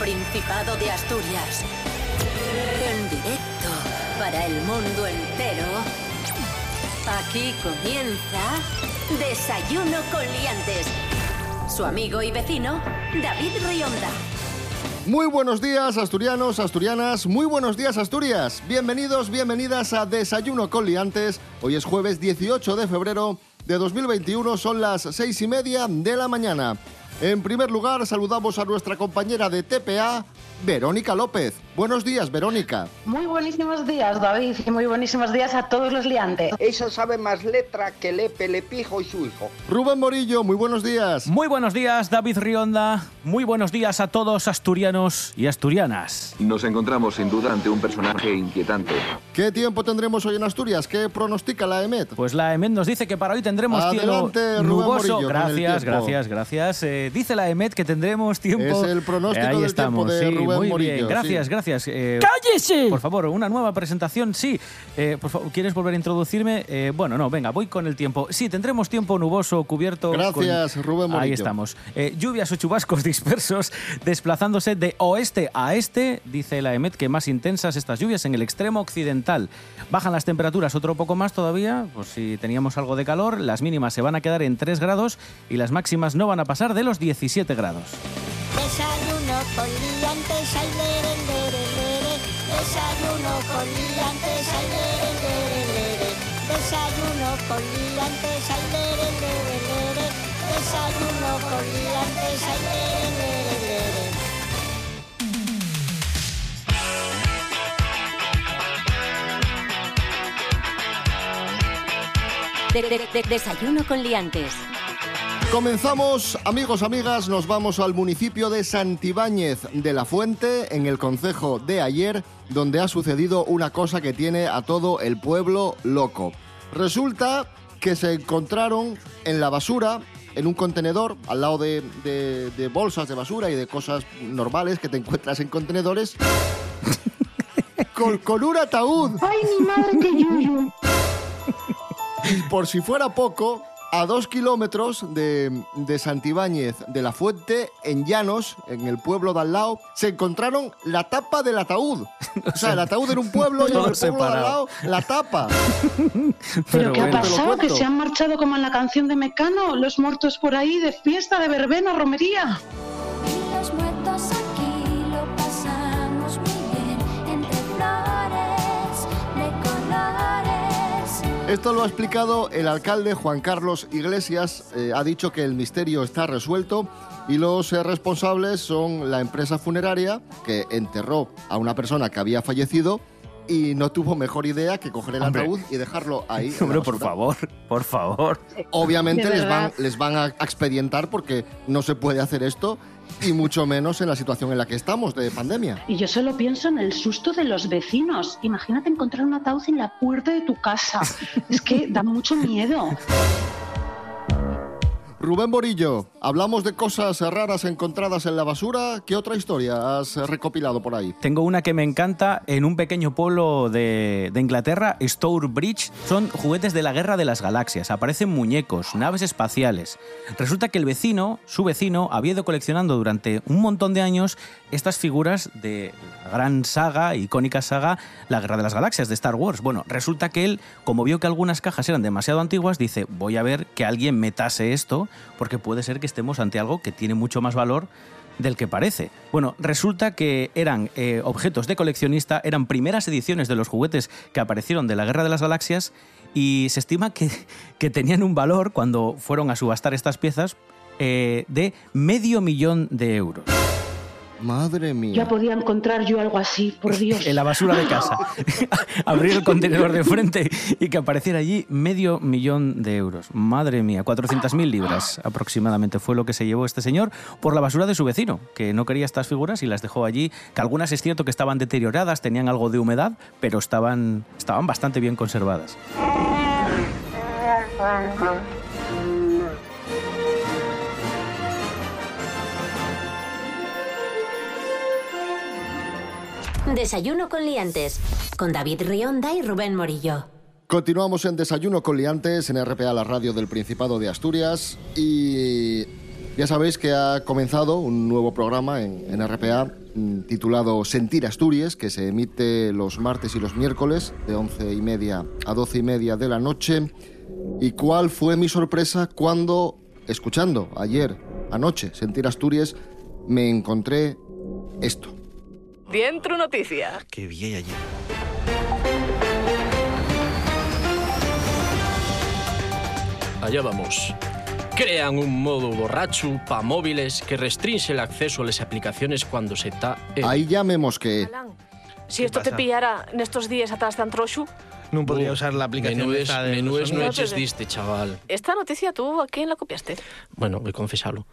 Principado de Asturias. En directo para el mundo entero. Aquí comienza Desayuno con Liantes. Su amigo y vecino, David Rionda. Muy buenos días, asturianos, asturianas. Muy buenos días, Asturias. Bienvenidos, bienvenidas a Desayuno con Liantes. Hoy es jueves 18 de febrero de 2021. Son las seis y media de la mañana. En primer lugar, saludamos a nuestra compañera de TPA, Verónica López. Buenos días, Verónica. Muy buenísimos días, David, y muy buenísimos días a todos los liantes. Ella sabe más letra que Lepe, Lepijo y su hijo. Rubén Morillo, muy buenos días. Muy buenos días, David Rionda. Muy buenos días a todos asturianos y asturianas. Nos encontramos sin duda ante un personaje inquietante. ¿Qué tiempo tendremos hoy en Asturias? ¿Qué pronostica la EMET? Pues la EMET nos dice que para hoy tendremos Adelante, cielo Rubén nuboso. Morillo, gracias, gracias, gracias. Eh, dice la EMET que tendremos tiempo. Es el pronóstico Eh, ahí del estamos, tiempo de sí, Rubén muy Morillo, bien. Gracias, sí. gracias. Eh, ¡Cállese! Por favor, una nueva presentación, sí. Eh, por favor, ¿quieres volver a introducirme? Eh, bueno, no, venga, voy con el tiempo. Sí, tendremos tiempo nuboso, cubierto. Gracias, con- Rubén Morillo. Ahí estamos. Eh, lluvias o chubascos dispersos desplazándose de oeste a este, dice la EMET, que más intensas estas lluvias en el extremo occidental. Bajan las temperaturas otro poco más todavía, pues si teníamos algo de calor, las mínimas se van a quedar en 3 grados y las máximas no van a pasar de los 17 grados. Desayuno con liantes. Desayuno con liantes, ay, lere. Desayuno con liantes, ay, lere. Desayuno con liantes, ay, lere, lere, lere. De- de- de- desayuno con Liantes. Comenzamos, amigos, amigas, nos vamos al municipio de Santibáñez de la Fuente, en el concejo de ayer, donde ha sucedido una cosa que tiene a todo el pueblo loco. Resulta que se encontraron en la basura, en un contenedor, al lado de, de- de bolsas de basura y de cosas normales que te encuentras en contenedores, con, con un ataúd. ¡Ay, mi madre, que yuyu! Y por si fuera poco, a dos kilómetros de, de Santibáñez de la Fuente, en Llanos, en el pueblo de al lado, se encontraron la tapa del ataúd. O sea, el ataúd era un pueblo y en el pueblo de al lado la tapa. ¿Pero qué ha bueno. Pasado? ¿Que se han marchado como en la canción de Mecano? ¿Los muertos por ahí de fiesta, de verbena, romería? Y los muertos Esto lo ha explicado el alcalde Juan Carlos Iglesias. eh, ha dicho que el misterio está resuelto y los eh, responsables son la empresa funeraria que enterró a una persona que había fallecido y no tuvo mejor idea que coger el Hombre. ataúd y dejarlo ahí. Hombre, por favor, por favor. Obviamente les van, les van a expedientar porque no se puede hacer esto y mucho menos en la situación en la que estamos de pandemia. Y yo solo pienso en el susto de los vecinos. Imagínate encontrar un ataúd en la puerta de tu casa. Es que da mucho miedo. Rubén Borillo, hablamos de cosas raras encontradas en la basura. ¿Qué otra historia has recopilado por ahí? Tengo una que me encanta en un pequeño pueblo de, de Inglaterra, Stourbridge. Son juguetes de la Guerra de las Galaxias. Aparecen muñecos, naves espaciales. Resulta que el vecino, su vecino, había ido coleccionando durante un montón de años estas figuras de la gran saga, icónica saga, la Guerra de las Galaxias de Star Wars. Bueno, resulta que él, como vio que algunas cajas eran demasiado antiguas, dice, voy a ver que alguien me tase esto, porque puede ser que estemos ante algo que tiene mucho más valor del que parece. Bueno, resulta que eran eh, objetos de coleccionista, eran primeras ediciones de los juguetes que aparecieron de la Guerra de las Galaxias y se estima que, que tenían un valor, cuando fueron a subastar estas piezas, eh, de medio millón de euros. Madre Ya mía. podía encontrar yo algo así, por Dios. En la basura de casa. Abrir el contenedor de frente y que apareciera allí medio millón de euros. Madre mía, 400.000 libras aproximadamente fue lo que se llevó este señor por la basura de su vecino, que no quería estas figuras y las dejó allí, que algunas es cierto que estaban deterioradas, tenían algo de humedad, pero estaban, estaban bastante bien conservadas. Desayuno con liantes. Con David Rionda y Rubén Morillo. Continuamos en Desayuno con Liantes en RPA, la radio del Principado de Asturias. Y Ya sabéis que ha comenzado un nuevo programa en, RPA mm, titulado Sentir Asturias, que se emite los martes y los miércoles de 11 y media a 12 y media de la noche. ¿Y cuál fue mi sorpresa cuando, escuchando ayer, anoche, Sentir Asturias, me encontré esto? Dentro noticia. Qué bien allí. Allá vamos. Crean un modo borracho para móviles que restringe el acceso a las aplicaciones cuando se está en... Ahí ya me mosqué. Alan, si esto te pasa? pillara en estos días atrás tan trochu, No podría usar la aplicación Menúes, esta de menúes los no sonidos. eches diste, chaval. esta noticia tú a quién la copiaste? Bueno, voy a confesarlo.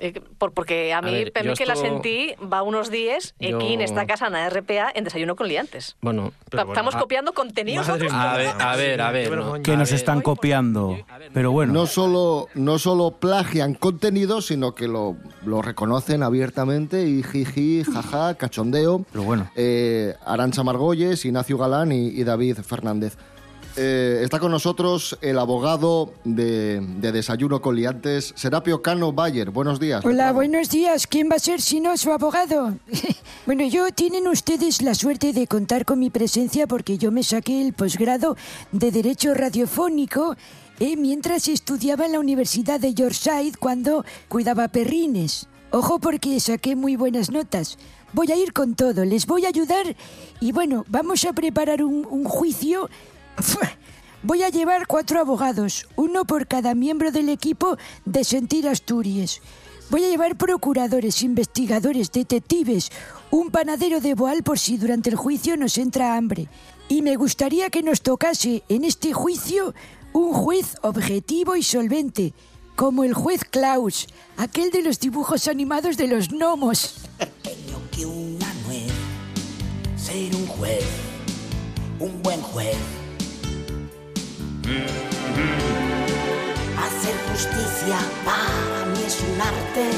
Eh, por- porque a mí, ver, mí que la sentí, va unos días Yo- aquí en esta casa, en la RPA, en Desayuno con Liantes. Bueno, Pero bueno, Estamos copiando contenidos Madre. A ver, a ver, a ver, no. Que nos están copiando. Pero bueno, No solo, no solo plagian contenido, sino que lo, lo reconocen abiertamente y jiji, jaja, cachondeo. pero bueno. Eh, Arancha Margolles, Ignacio Galán y, y David Fernández. Eh, está con nosotros el abogado de, de Desayuno con Liantes, Serapio Cano Bayer. Buenos días. Hola, buenos días. ¿Quién va a ser si no su abogado? bueno, yo tienen ustedes la suerte de contar con mi presencia porque yo me saqué el posgrado de Derecho Radiofónico eh, mientras estudiaba en la Universidad de Yorkshire cuando cuidaba perrines. Ojo porque saqué muy buenas notas. Voy a ir con todo, les voy a ayudar y bueno, vamos a preparar un, un juicio. Voy a llevar cuatro abogados, uno por cada miembro del equipo de Sentir Asturias. Voy a llevar procuradores, investigadores, detectives, un panadero de Boal por si durante el juicio nos entra hambre. Y me gustaría que nos tocase en este juicio un juez objetivo y solvente, como el juez Klaus, aquel de los dibujos animados de los gnomos. Ser un juez, un buen juez. Hacer justicia para mí es un arte.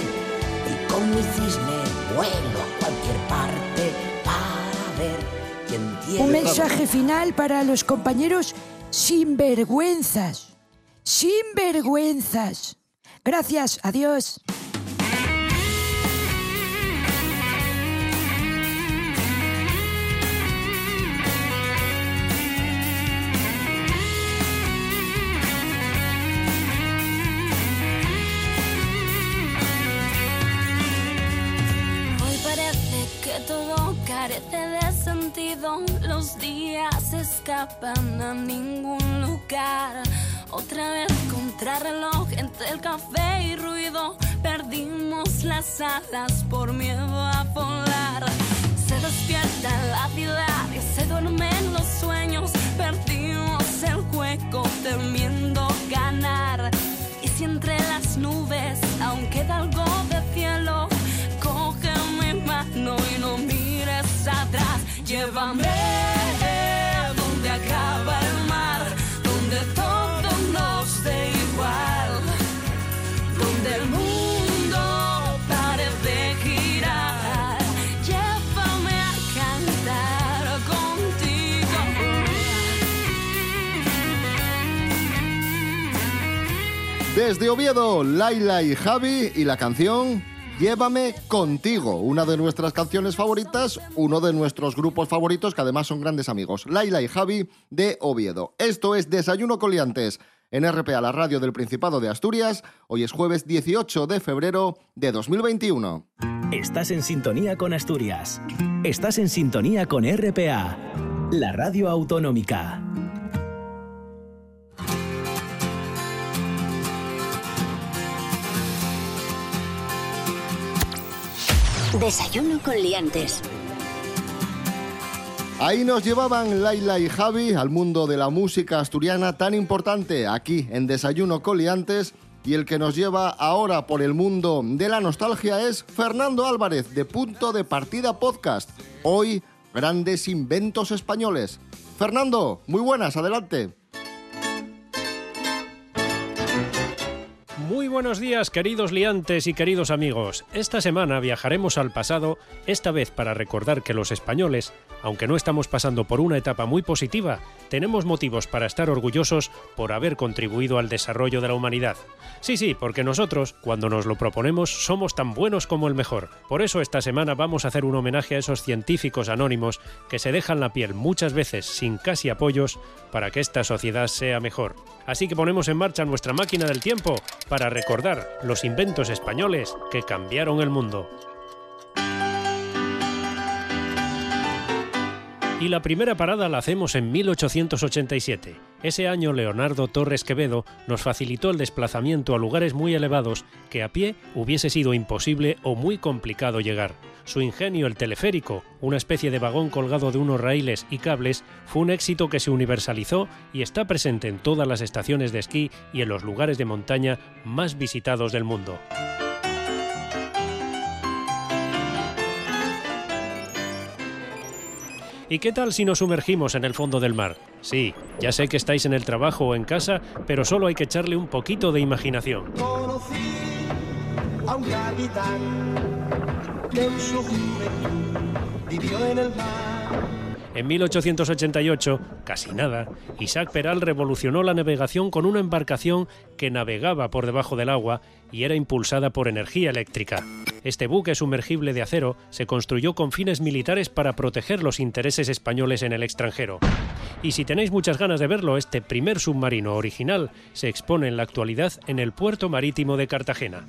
Y con mi cisne vuelo a cualquier parte para ver quién tiene. Un mensaje final para los compañeros sinvergüenzas. Sinvergüenzas. Gracias, adiós. Los días escapan a ningún lugar. Otra vez contrarreloj entre el café y ruido. Perdimos las alas por miedo a volar. Se despierta la ciudad y se duermen los sueños. Perdimos el juego temiendo Desde Oviedo, Laila y Javi y la canción Llévame contigo, una de nuestras canciones favoritas, uno de nuestros grupos favoritos que además son grandes amigos, Laila y Javi de Oviedo. Esto es Desayuno Coliantes en RPA, la radio del Principado de Asturias. Hoy es jueves 18 de febrero de 2021. Estás en sintonía con Asturias. Estás en sintonía con RPA, la radio autonómica. Desayuno con liantes. Ahí nos llevaban Laila y Javi al mundo de la música asturiana tan importante aquí en Desayuno Coliantes y el que nos lleva ahora por el mundo de la nostalgia es Fernando Álvarez de Punto de Partida Podcast. Hoy, grandes inventos españoles. Fernando, muy buenas, adelante. Muy buenos días, queridos liantes y queridos amigos. Esta semana viajaremos al pasado, esta vez para recordar que los españoles, aunque no estamos pasando por una etapa muy positiva, tenemos motivos para estar orgullosos por haber contribuido al desarrollo de la humanidad. Sí, sí, porque nosotros, cuando nos lo proponemos, somos tan buenos como el mejor. Por eso esta semana vamos a hacer un homenaje a esos científicos anónimos que se dejan la piel muchas veces sin casi apoyos para que esta sociedad sea mejor. Así que ponemos en marcha nuestra máquina del tiempo para recordar los inventos españoles que cambiaron el mundo. Y la primera parada la hacemos en 1887. Ese año Leonardo Torres Quevedo nos facilitó el desplazamiento a lugares muy elevados que a pie hubiese sido imposible o muy complicado llegar. Su ingenio, el teleférico, una especie de vagón colgado de unos raíles y cables, fue un éxito que se universalizó y está presente en todas las estaciones de esquí y en los lugares de montaña más visitados del mundo. ¿Y qué tal si nos sumergimos en el fondo del mar? Sí, ya sé que estáis en el trabajo o en casa, pero solo hay que echarle un poquito de imaginación. Conocí a un capitán que en su juventud vivió en el mar. En 1888, casi nada, Isaac Peral revolucionó la navegación con una embarcación que navegaba por debajo del agua y era impulsada por energía eléctrica. Este buque sumergible de acero se construyó con fines militares para proteger los intereses españoles en el extranjero. Y si tenéis muchas ganas de verlo, este primer submarino original se expone en la actualidad en el puerto marítimo de Cartagena.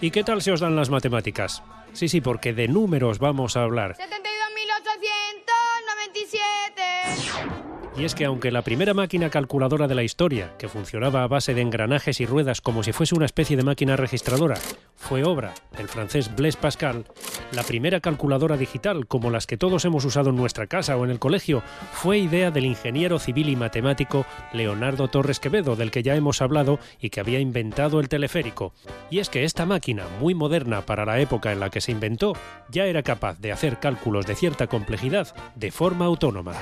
¿Y qué tal se os dan las matemáticas? Sí, sí, porque de números vamos a hablar. 72.897. Y es que aunque la primera máquina calculadora de la historia, que funcionaba a base de engranajes y ruedas como si fuese una especie de máquina registradora, fue obra del francés Blaise Pascal, la primera calculadora digital, como las que todos hemos usado en nuestra casa o en el colegio, fue idea del ingeniero civil y matemático Leonardo Torres Quevedo, del que ya hemos hablado y que había inventado el teleférico. Y es que esta máquina, muy moderna para la época en la que se inventó, ya era capaz de hacer cálculos de cierta complejidad de forma autónoma.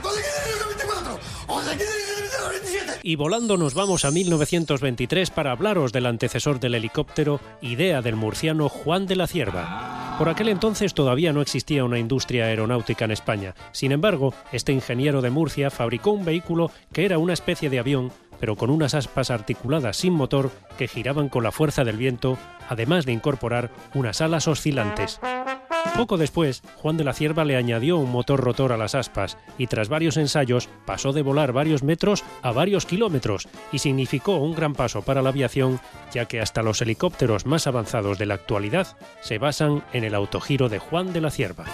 Y volando nos vamos a 1923 para hablaros del antecesor del helicóptero, idea del murciano Juan de la Cierva. Por aquel entonces todavía no existía una industria aeronáutica en España. Sin embargo, este ingeniero de Murcia fabricó un vehículo que era una especie de avión, pero con unas aspas articuladas sin motor que giraban con la fuerza del viento, además de incorporar unas alas oscilantes. Poco después, Juan de la Cierva le añadió un motor rotor a las aspas y tras varios ensayos pasó de volar varios metros a varios kilómetros y significó un gran paso para la aviación ya que hasta los helicópteros más avanzados de la actualidad se basan en el autogiro de Juan de la Cierva.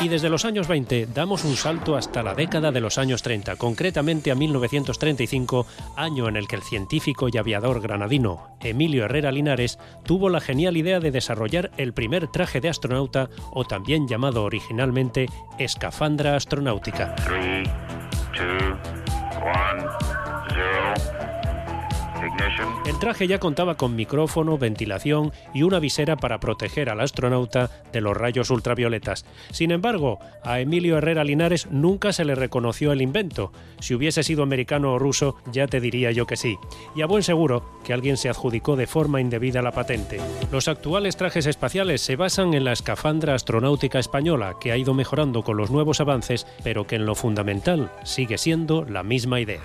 Y desde los años 20 damos un salto hasta la década de los años 30, concretamente a 1935, año en el que el científico y aviador granadino Emilio Herrera Linares tuvo la genial idea de desarrollar el primer traje de astronauta o también llamado originalmente escafandra astronáutica. El traje ya contaba con micrófono, ventilación y una visera para proteger al astronauta de los rayos ultravioletas. Sin embargo, a Emilio Herrera Linares nunca se le reconoció el invento. Si hubiese sido americano o ruso, ya te diría yo que sí. Y a buen seguro que alguien se adjudicó de forma indebida la patente. Los actuales trajes espaciales se basan en la escafandra astronáutica española, que ha ido mejorando con los nuevos avances, pero que en lo fundamental sigue siendo la misma idea.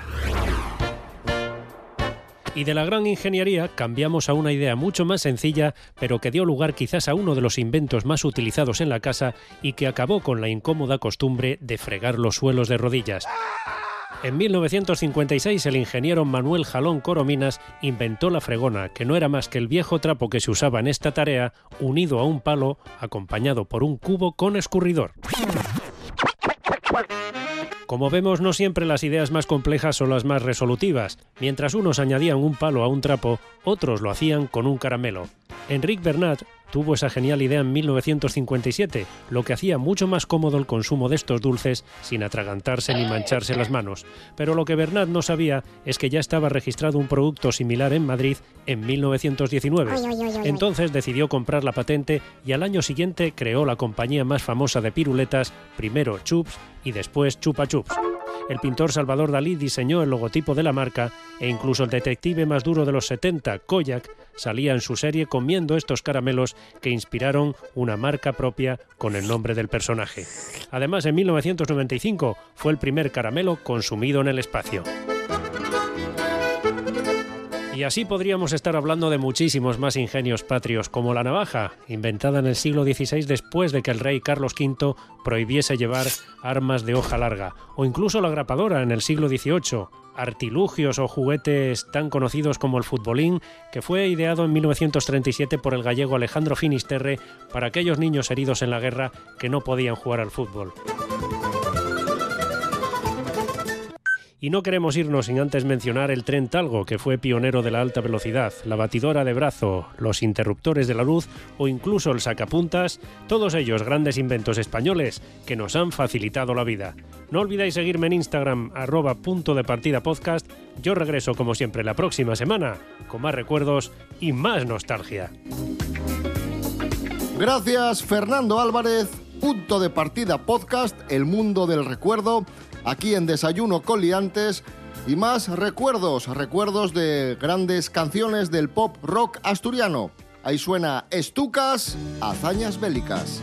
Y de la gran ingeniería cambiamos a una idea mucho más sencilla, pero que dio lugar quizás a uno de los inventos más utilizados en la casa y que acabó con la incómoda costumbre de fregar los suelos de rodillas. En 1956 el ingeniero Manuel Jalón Corominas inventó la fregona, que no era más que el viejo trapo que se usaba en esta tarea, unido a un palo, acompañado por un cubo con escurridor. Como vemos, no siempre las ideas más complejas son las más resolutivas. Mientras unos añadían un palo a un trapo, otros lo hacían con un caramelo. Enric Bernat tuvo esa genial idea en 1957, lo que hacía mucho más cómodo el consumo de estos dulces sin atragantarse ni mancharse las manos. Pero lo que Bernat no sabía es que ya estaba registrado un producto similar en Madrid en 1919. Entonces decidió comprar la patente y al año siguiente creó la compañía más famosa de piruletas, primero Chups y después Chupa Chups. El pintor Salvador Dalí diseñó el logotipo de la marca e incluso el detective más duro de los 70, Koyak, salía en su serie comiendo estos caramelos que inspiraron una marca propia con el nombre del personaje. Además, en 1995 fue el primer caramelo consumido en el espacio. Y así podríamos estar hablando de muchísimos más ingenios patrios, como la navaja, inventada en el siglo XVI después de que el rey Carlos V prohibiese llevar armas de hoja larga, o incluso la grapadora en el siglo XVIII, artilugios o juguetes tan conocidos como el futbolín, que fue ideado en 1937 por el gallego Alejandro Finisterre para aquellos niños heridos en la guerra que no podían jugar al fútbol. Y no queremos irnos sin antes mencionar el tren Talgo, que fue pionero de la alta velocidad, la batidora de brazo, los interruptores de la luz o incluso el sacapuntas, todos ellos grandes inventos españoles que nos han facilitado la vida. No olvidéis seguirme en Instagram, arroba punto de partida podcast. Yo regreso como siempre la próxima semana, con más recuerdos y más nostalgia. Gracias Fernando Álvarez, punto de partida podcast, el mundo del recuerdo, aquí en Desayuno con Liantes y más recuerdos, recuerdos de grandes canciones del pop rock asturiano. Ahí suena Estucas, hazañas bélicas.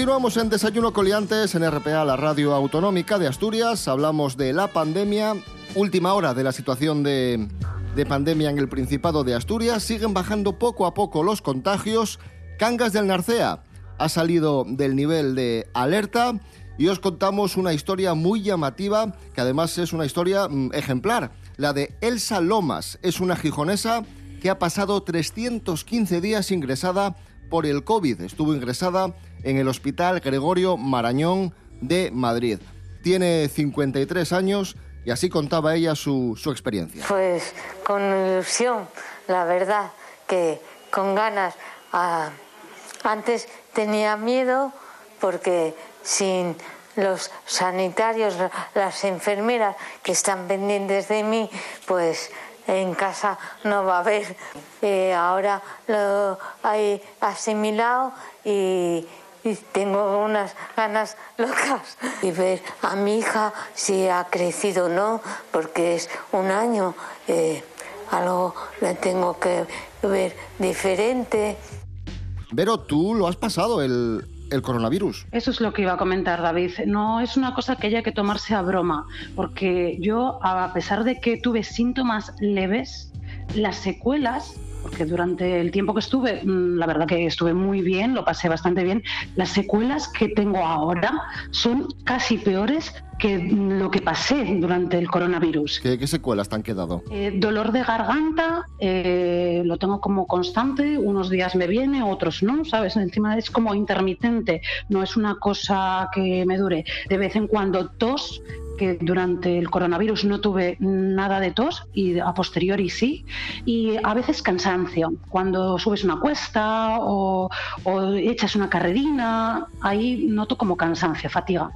Continuamos en Desayuno Coliantes en RPA, la radio autonómica de Asturias. Hablamos de la pandemia, última hora de la situación de, de pandemia en el Principado de Asturias. Siguen bajando poco a poco los contagios. Cangas del Narcea ha salido del nivel de alerta y os contamos una historia muy llamativa, que además es una historia mm, ejemplar. La de Elsa Lomas, es una gijonesa que ha pasado 315 días ingresada por el COVID. Estuvo ingresada en el Hospital Gregorio Marañón de Madrid. Tiene 53 años y así contaba ella su, su experiencia. Pues con ilusión, la verdad, que con ganas. Ah, antes tenía miedo porque sin los sanitarios, las enfermeras que están pendientes de mí, pues en casa no va a haber. Eh, ahora lo he asimilado y, tengo unas ganas locas y ver a mi hija si ha crecido o no, porque es un año, eh, algo le tengo que ver diferente. Vero, tú lo has pasado el, el coronavirus. Eso es lo que iba a comentar David. No es una cosa que haya que tomarse a broma, porque yo, a pesar de que tuve síntomas leves, las secuelas porque durante el tiempo que estuve, mm, la verdad que estuve muy bien, lo pasé bastante bien. Las secuelas que tengo ahora son casi peores que lo que pasé durante el coronavirus. ¿Qué, qué secuelas te han quedado? Eh, dolor de garganta eh, lo tengo como constante, unos días me viene, otros no, ¿sabes? Encima es como intermitente, no es una cosa que me dure. De vez en cuando tos, que durante el coronavirus no tuve nada de tos y a posteriori sí, y a veces cansancio. Cuando subes una cuesta o, o echas una carrerina, ahí noto como cansancio, fatiga.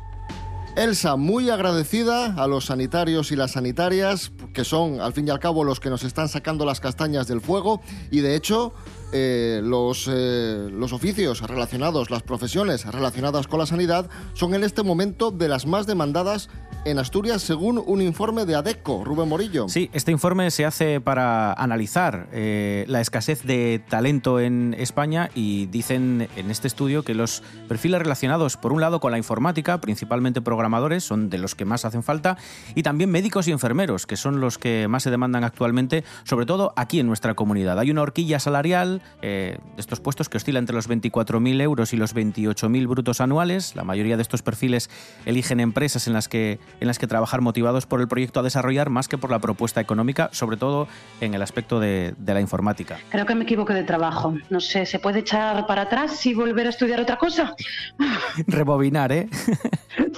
Elsa, muy agradecida a los sanitarios y las sanitarias, que son al fin y al cabo los que nos están sacando las castañas del fuego y de hecho eh, los, eh, los oficios relacionados, las profesiones relacionadas con la sanidad son en este momento de las más demandadas en Asturias según un informe de ADECO, Rubén Morillo. Sí, este informe se hace para analizar eh, la escasez de talento en España y dicen en este estudio que los perfiles relacionados, por un lado, con la informática, principalmente programadores, son de los que más hacen falta, y también médicos y enfermeros, que son los que más se demandan actualmente, sobre todo aquí en nuestra comunidad. Hay una horquilla salarial eh, de estos puestos que oscila entre los 24.000 euros y los 28.000 brutos anuales. La mayoría de estos perfiles eligen empresas en las que en las que trabajar motivados por el proyecto a desarrollar más que por la propuesta económica, sobre todo en el aspecto de, de la informática. Creo que me equivoqué de trabajo. No sé, ¿se puede echar para atrás y volver a estudiar otra cosa? Rebobinar, ¿eh?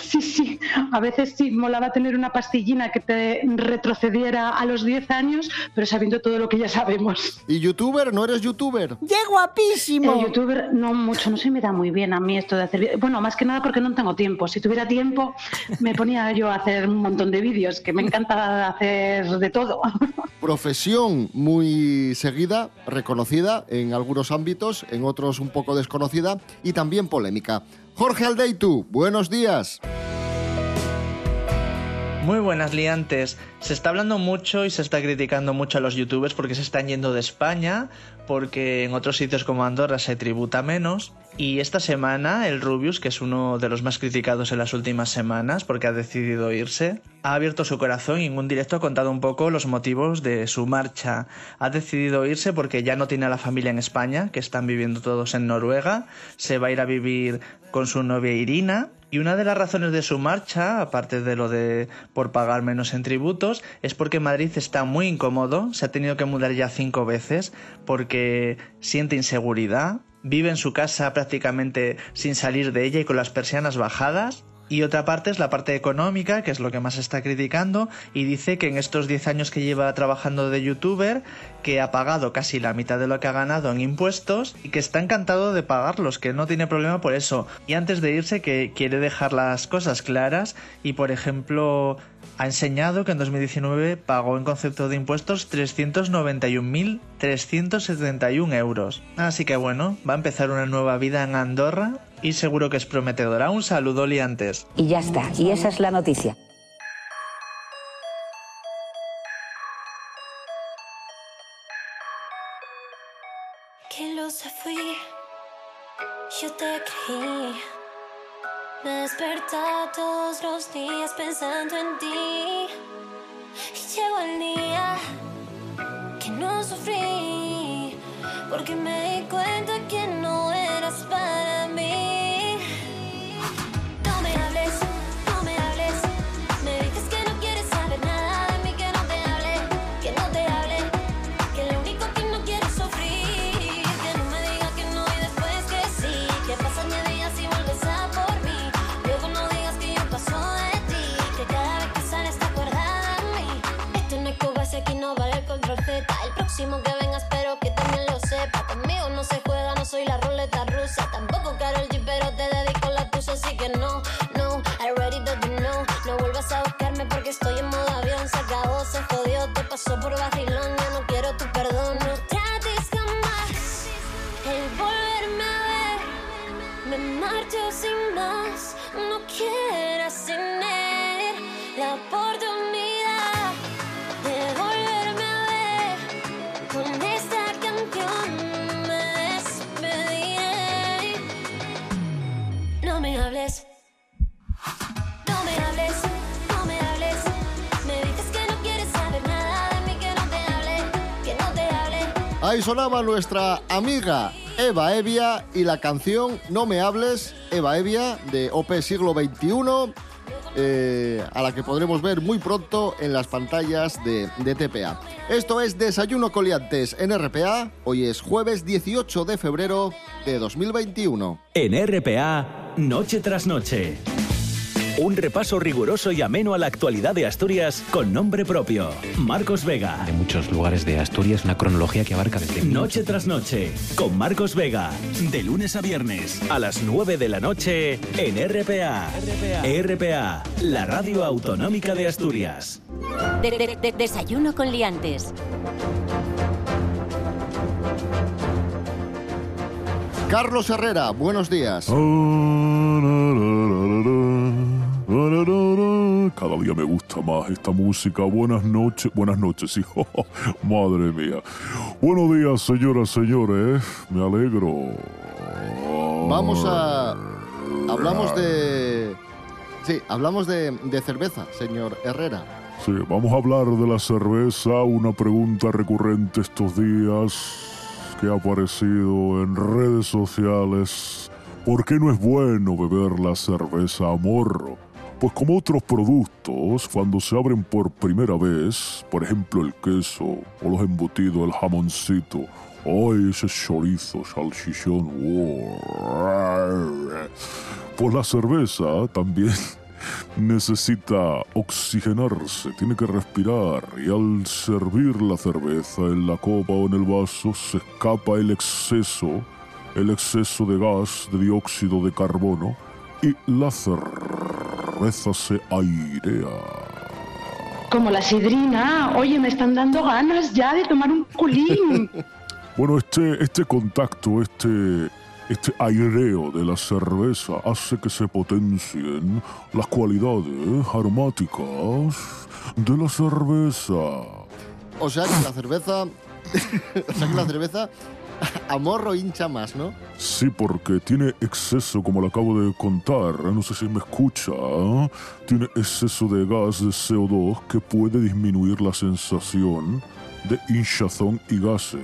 Sí, sí. A veces sí, molaba tener una pastillina que te retrocediera a los 10 años, pero sabiendo todo lo que ya sabemos. ¿Y youtuber? ¿No eres youtuber? ¡Qué guapísimo! El youtuber no mucho, no se me da muy bien a mí esto de hacer... Bueno, más que nada porque no tengo tiempo. Si tuviera tiempo, me ponía yo a hacer un montón de vídeos, que me encanta hacer de todo. Profesión muy seguida, reconocida en algunos ámbitos, en otros un poco desconocida y también polémica. Jorge Aldeitu, buenos días. Muy buenas liantes. Se está hablando mucho y se está criticando mucho a los youtubers porque se están yendo de España, porque en otros sitios como Andorra se tributa menos. Y esta semana el Rubius, que es uno de los más criticados en las últimas semanas porque ha decidido irse, ha abierto su corazón y en un directo ha contado un poco los motivos de su marcha. Ha decidido irse porque ya no tiene a la familia en España, que están viviendo todos en Noruega. Se va a ir a vivir con su novia Irina y una de las razones de su marcha, aparte de lo de por pagar menos en tributos, es porque Madrid está muy incómodo, se ha tenido que mudar ya cinco veces porque siente inseguridad, vive en su casa prácticamente sin salir de ella y con las persianas bajadas. Y otra parte es la parte económica, que es lo que más está criticando, y dice que en estos 10 años que lleva trabajando de youtuber, que ha pagado casi la mitad de lo que ha ganado en impuestos y que está encantado de pagarlos, que no tiene problema por eso. Y antes de irse, que quiere dejar las cosas claras y, por ejemplo, ha enseñado que en 2019 pagó en concepto de impuestos 391.371 euros. Así que bueno, va a empezar una nueva vida en Andorra y seguro que es prometedora. Un saludo, liantes. Y ya está, y esa es la noticia. que lo se fui, yo te creí. Me despertaba todos los días pensando en ti. Y llegó el día que no sufrí, porque me di cuenta Que venga espero que también lo sepa. Conmigo no se juega, no soy la ruleta rusa. Tampoco Karol G, pero te dedico la tuya Así que no, no, I already you know No. Vuelvas a buscarme porque estoy en modo avión. Se acabó, se jodió, te pasó por vacilón Ahí sonaba nuestra amiga Eva Evia y la canción No me hables, Eva Evia, de OP Siglo XXI, eh, a la que podremos ver muy pronto en las pantallas de, de TPA. Esto es Desayuno Coliantes en RPA. Hoy es jueves 18 de febrero de 2021. En RPA, noche tras noche. Un repaso riguroso y ameno a la actualidad de Asturias con nombre propio. Marcos Vega. De muchos lugares de Asturias, una cronología que abarca desde... Noche tras noche, con Marcos Vega. De lunes a viernes, a las 9 de la noche, en RPA. RPA, la radio autonómica de Asturias. De- de- de- desayuno con liantes. Carlos Herrera, buenos días. Cada día me gusta más esta música. Buenas noches, buenas noches, hijo. Madre mía. Buenos días, señoras, señores. Me alegro. Vamos a... Hablamos de... Sí, hablamos de, de cerveza, señor Herrera. Sí, vamos a hablar de la cerveza, una pregunta recurrente estos días que ha aparecido en redes sociales. ¿Por qué no es bueno beber la cerveza a morro? Pues como otros productos, cuando se abren por primera vez, por ejemplo el queso o los embutidos, el jamoncito, ¡ay, ese chorizo, salchichón! ¡wow! Pues la cerveza también necesita oxigenarse, tiene que respirar y al servir la cerveza en la copa o en el vaso se escapa el exceso, el exceso de gas, de dióxido de carbono y la cerveza se airea. Como la sidrina, oye, me están dando ganas ya de tomar un culín. Bueno, este, este contacto, este, este aireo de la cerveza hace que se potencien las cualidades aromáticas de la cerveza. O sea que la cerveza... o sea que la cerveza a morro hincha más, ¿no? Sí, porque tiene exceso, como lo acabo de contar, no sé si me escucha, tiene exceso de gas de CO2 que puede disminuir la sensación de hinchazón y gases.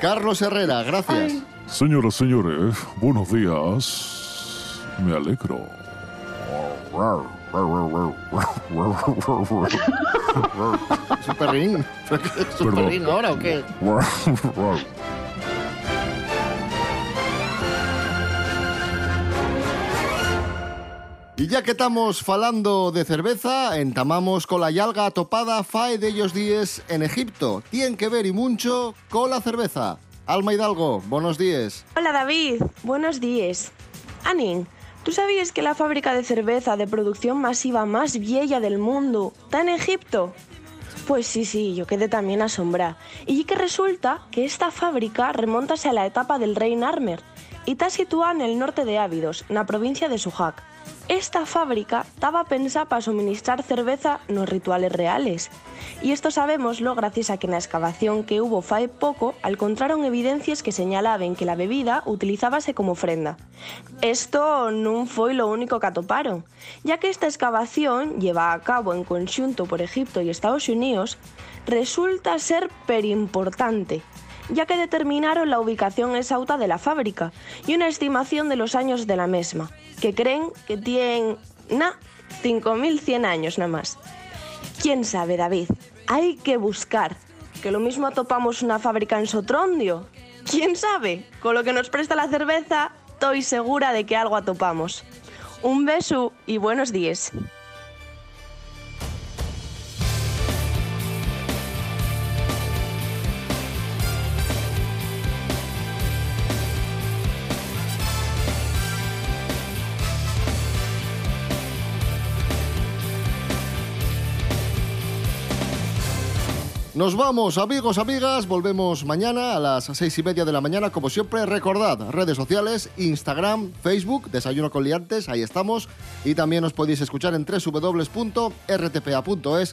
Carlos Herrera, gracias. Señoras, señores, buenos días. Me alegro. ¿Es un perrín? ¿Es un Perdón. perrín ahora o qué? Y ya que estamos falando de cerveza, entamamos con la yalga topada fae de ellos días en Egipto. Tienen que ver y mucho con la cerveza. Alma Hidalgo, buenos días. Hola David, buenos días. Anin, ¿tú sabías que la fábrica de cerveza de producción masiva más vieja del mundo está en Egipto? Pues sí, sí, yo quedé también asombrada. Y que resulta que esta fábrica remontase a la etapa del rey Narmer y está situada en el norte de Ávidos, en la provincia de Sujac. Esta fábrica estaba pensada para suministrar cerveza nos rituales reales. Y esto sabémoslo gracias a que en la excavación que hubo fae poco encontraron evidencias que señalaban que la bebida utilizábase como ofrenda. Esto no fue lo único que atoparon, ya que esta excavación, llevada a cabo en conjunto por Egipto y Estados Unidos, resulta ser perimportante, ya que determinaron la ubicación exacta de la fábrica y una estimación de los años de la misma, que creen que tienen, na, 5.100 años nada más. ¿Quién sabe, David? Hay que buscar. Que lo mismo topamos una fábrica en Sotrondio. ¿Quién sabe? Con lo que nos presta la cerveza, estoy segura de que algo atopamos. Un beso y buenos días. Nos vamos, amigos, amigas. Volvemos mañana a las seis y media de la mañana. Como siempre, recordad, redes sociales, Instagram, Facebook, Desayuno con Liantes, ahí estamos. Y también os podéis escuchar en www.rtpa.es,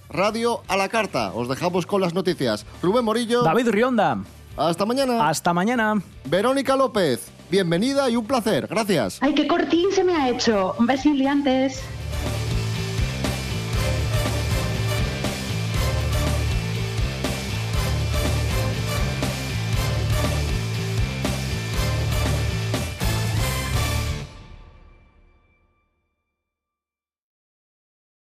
radio a la carta. Os dejamos con las noticias. Rubén Morillo. David Rionda. Hasta mañana. Hasta mañana. Verónica López. Bienvenida y un placer. Gracias. Ay, qué cortín se me ha hecho. Un besillo antes.